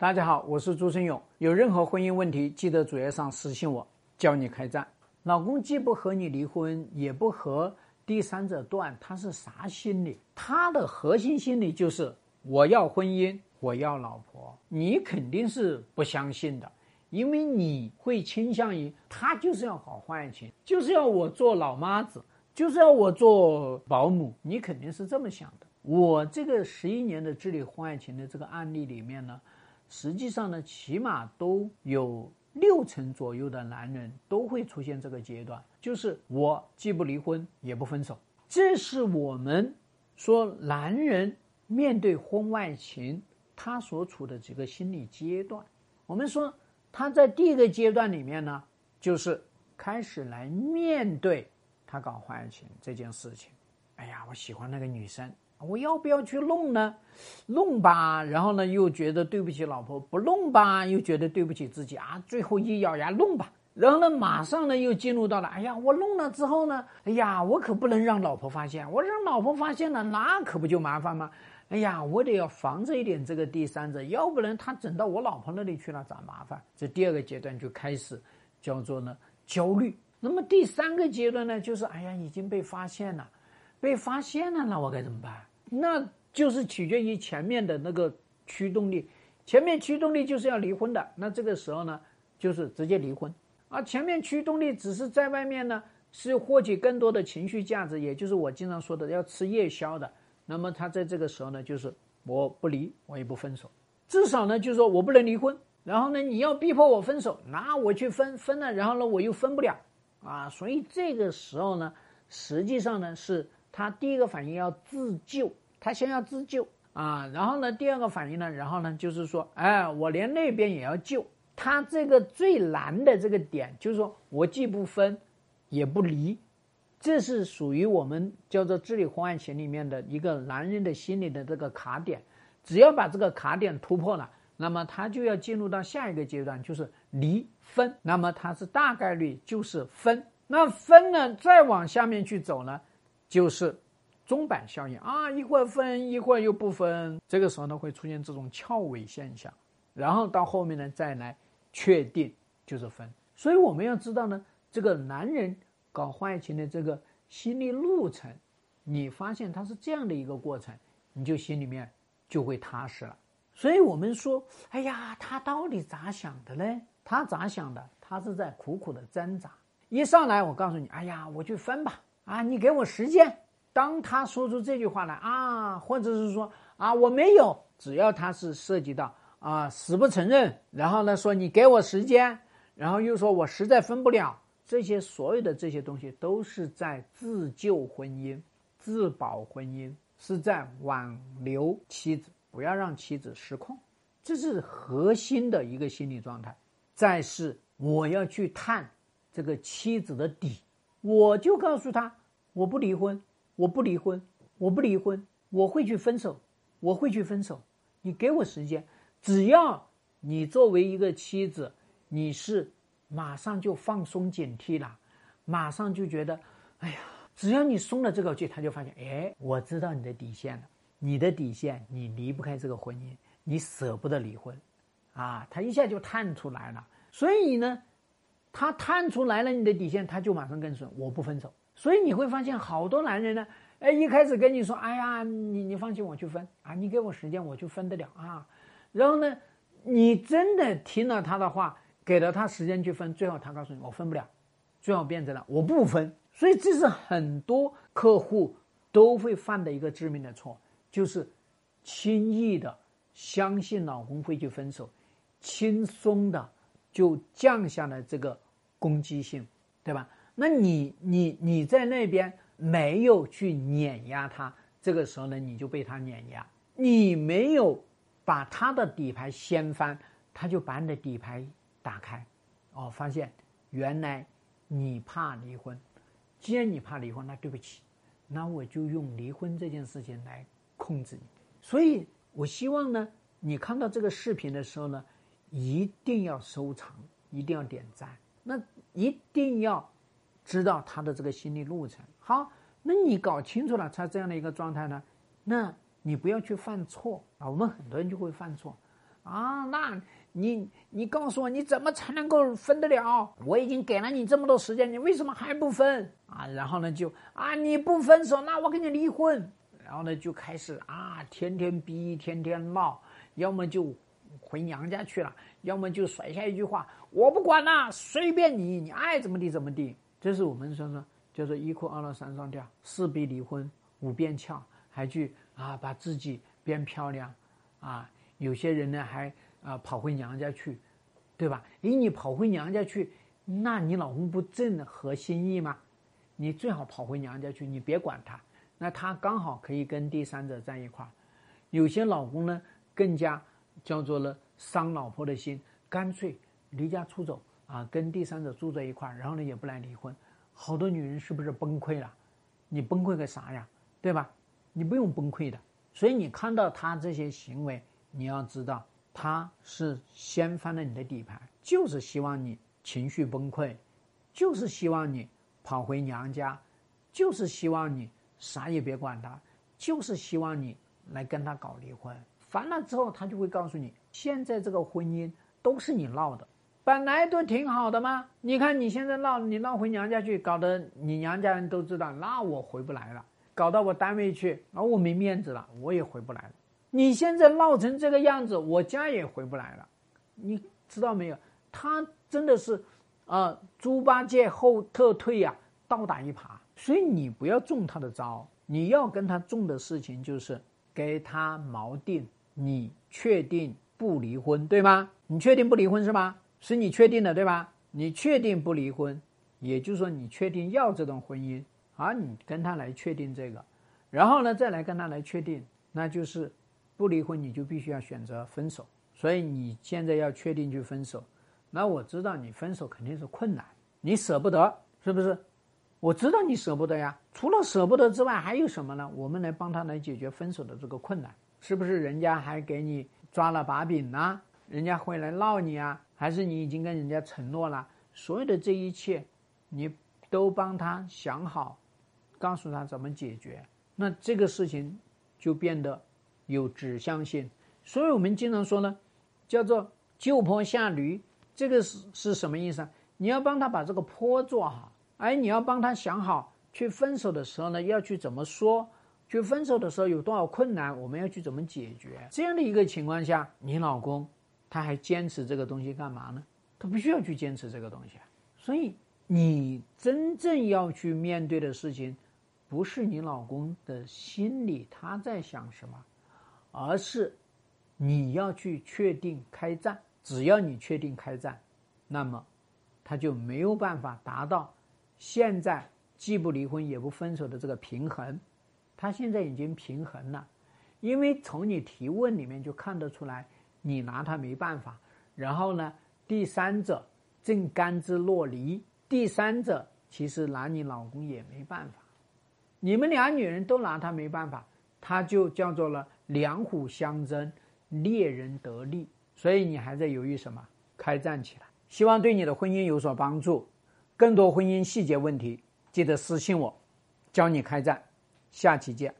大家好，我是朱生勇。有任何婚姻问题，记得主页上私信我，教你开战。老公既不和你离婚，也不和第三者断，他是啥心理？他的核心心理就是我要婚姻，我要老婆。你肯定是不相信的，因为你会倾向于他就是要搞婚外情，就是要我做老妈子，就是要我做保姆。你肯定是这么想的。我这个十一年的治理婚外情的这个案例里面呢？实际上呢，起码都有六成左右的男人都会出现这个阶段，就是我既不离婚也不分手。这是我们说男人面对婚外情他所处的几个心理阶段。我们说他在第一个阶段里面呢，就是开始来面对他搞婚外情这件事情。哎呀，我喜欢那个女生。我要不要去弄呢？弄吧，然后呢又觉得对不起老婆；不弄吧，又觉得对不起自己啊。最后一咬牙弄吧，然后呢马上呢又进入到了，哎呀，我弄了之后呢，哎呀，我可不能让老婆发现，我让老婆发现了，那可不就麻烦吗？哎呀，我得要防着一点这个第三者，要不然他整到我老婆那里去了咋麻烦？这第二个阶段就开始叫做呢焦虑。那么第三个阶段呢，就是哎呀已经被发现了，被发现了，那我该怎么办？那就是取决于前面的那个驱动力，前面驱动力就是要离婚的，那这个时候呢，就是直接离婚。而前面驱动力只是在外面呢，是获取更多的情绪价值，也就是我经常说的要吃夜宵的。那么他在这个时候呢，就是我不离，我也不分手，至少呢，就是说我不能离婚。然后呢，你要逼迫我分手，那我去分分了，然后呢，我又分不了啊。所以这个时候呢，实际上呢，是他第一个反应要自救。他先要自救啊，然后呢，第二个反应呢，然后呢，就是说，哎，我连那边也要救。他这个最难的这个点，就是说我既不分，也不离，这是属于我们叫做治理婚外情里面的一个男人的心理的这个卡点。只要把这个卡点突破了，那么他就要进入到下一个阶段，就是离分。那么他是大概率就是分。那分呢，再往下面去走呢，就是。钟摆效应啊，一会儿分，一会儿又不分，这个时候呢会出现这种翘尾现象，然后到后面呢再来确定就是分。所以我们要知道呢，这个男人搞婚外情的这个心理路程，你发现他是这样的一个过程，你就心里面就会踏实了。所以我们说，哎呀，他到底咋想的呢？他咋想的？他是在苦苦的挣扎。一上来我告诉你，哎呀，我去分吧，啊，你给我时间。当他说出这句话来啊，或者是说啊我没有，只要他是涉及到啊死不承认，然后呢说你给我时间，然后又说我实在分不了，这些所有的这些东西都是在自救婚姻、自保婚姻，是在挽留妻子，不要让妻子失控，这是核心的一个心理状态。再是我要去探这个妻子的底，我就告诉他我不离婚。我不离婚，我不离婚，我会去分手，我会去分手。你给我时间，只要你作为一个妻子，你是马上就放松警惕了，马上就觉得，哎呀，只要你松了这口气，他就发现，哎，我知道你的底线了，你的底线，你离不开这个婚姻，你舍不得离婚，啊，他一下就探出来了。所以呢，他探出来了你的底线，他就马上跟你说，我不分手。所以你会发现，好多男人呢，哎，一开始跟你说，哎呀，你你放心，我去分啊，你给我时间，我就分得了啊。然后呢，你真的听了他的话，给了他时间去分，最后他告诉你，我分不了，最后变成了我不分。所以这是很多客户都会犯的一个致命的错，就是轻易的相信老公会去分手，轻松的就降下了这个攻击性，对吧？那你你你在那边没有去碾压他，这个时候呢，你就被他碾压。你没有把他的底牌掀翻，他就把你的底牌打开。哦，发现原来你怕离婚。既然你怕离婚，那对不起，那我就用离婚这件事情来控制你。所以我希望呢，你看到这个视频的时候呢，一定要收藏，一定要点赞，那一定要。知道他的这个心理路程，好，那你搞清楚了他这样的一个状态呢，那你不要去犯错啊。我们很多人就会犯错，啊，那你你告诉我，你怎么才能够分得了？我已经给了你这么多时间，你为什么还不分啊？然后呢，就啊，你不分手，那我跟你离婚。然后呢，就开始啊，天天逼，天天闹，要么就回娘家去了，要么就甩下一句话：“我不管了，随便你，你爱怎么地怎么地。”这是我们说说，叫做一哭二闹三上吊，四逼离婚，五变俏，还去啊把自己变漂亮，啊，有些人呢还啊跑回娘家去，对吧？诶，你跑回娘家去，那你老公不正合心意吗？你最好跑回娘家去，你别管他。那他刚好可以跟第三者在一块儿，有些老公呢更加叫做了伤老婆的心，干脆离家出走啊，跟第三者住在一块儿，然后呢也不来离婚。好多女人是不是崩溃了？你崩溃个啥呀？对吧？你不用崩溃的。所以你看到他这些行为，你要知道他是掀翻了你的底牌，就是希望你情绪崩溃，就是希望你跑回娘家，就是希望你。啥也别管他，就是希望你来跟他搞离婚。烦了之后，他就会告诉你，现在这个婚姻都是你闹的，本来都挺好的吗？你看你现在闹，你闹回娘家去，搞得你娘家人都知道，那我回不来了。搞到我单位去，那我没面子了，我也回不来了。你现在闹成这个样子，我家也回不来了。你知道没有？他真的是，啊，猪八戒后特退呀，倒打一耙。所以你不要中他的招，你要跟他中的事情就是给他锚定。你确定不离婚，对吗？你确定不离婚是吧？是你确定的，对吧？你确定不离婚，也就是说你确定要这段婚姻啊，你跟他来确定这个，然后呢再来跟他来确定，那就是不离婚，你就必须要选择分手。所以你现在要确定去分手，那我知道你分手肯定是困难，你舍不得，是不是？我知道你舍不得呀，除了舍不得之外，还有什么呢？我们来帮他来解决分手的这个困难，是不是？人家还给你抓了把柄呢？人家会来闹你啊？还是你已经跟人家承诺了？所有的这一切，你都帮他想好，告诉他怎么解决，那这个事情就变得有指向性。所以我们经常说呢，叫做就坡下驴，这个是是什么意思啊？你要帮他把这个坡做好。哎，你要帮他想好，去分手的时候呢，要去怎么说？去分手的时候有多少困难，我们要去怎么解决？这样的一个情况下，你老公他还坚持这个东西干嘛呢？他不需要去坚持这个东西。所以，你真正要去面对的事情，不是你老公的心里他在想什么，而是你要去确定开战。只要你确定开战，那么他就没有办法达到。现在既不离婚也不分手的这个平衡，他现在已经平衡了，因为从你提问里面就看得出来，你拿他没办法。然后呢，第三者正甘之若饴，第三者其实拿你老公也没办法，你们俩女人都拿他没办法，他就叫做了两虎相争，猎人得利。所以你还在犹豫什么？开战起来！希望对你的婚姻有所帮助。更多婚姻细节问题，记得私信我，教你开战。下期见。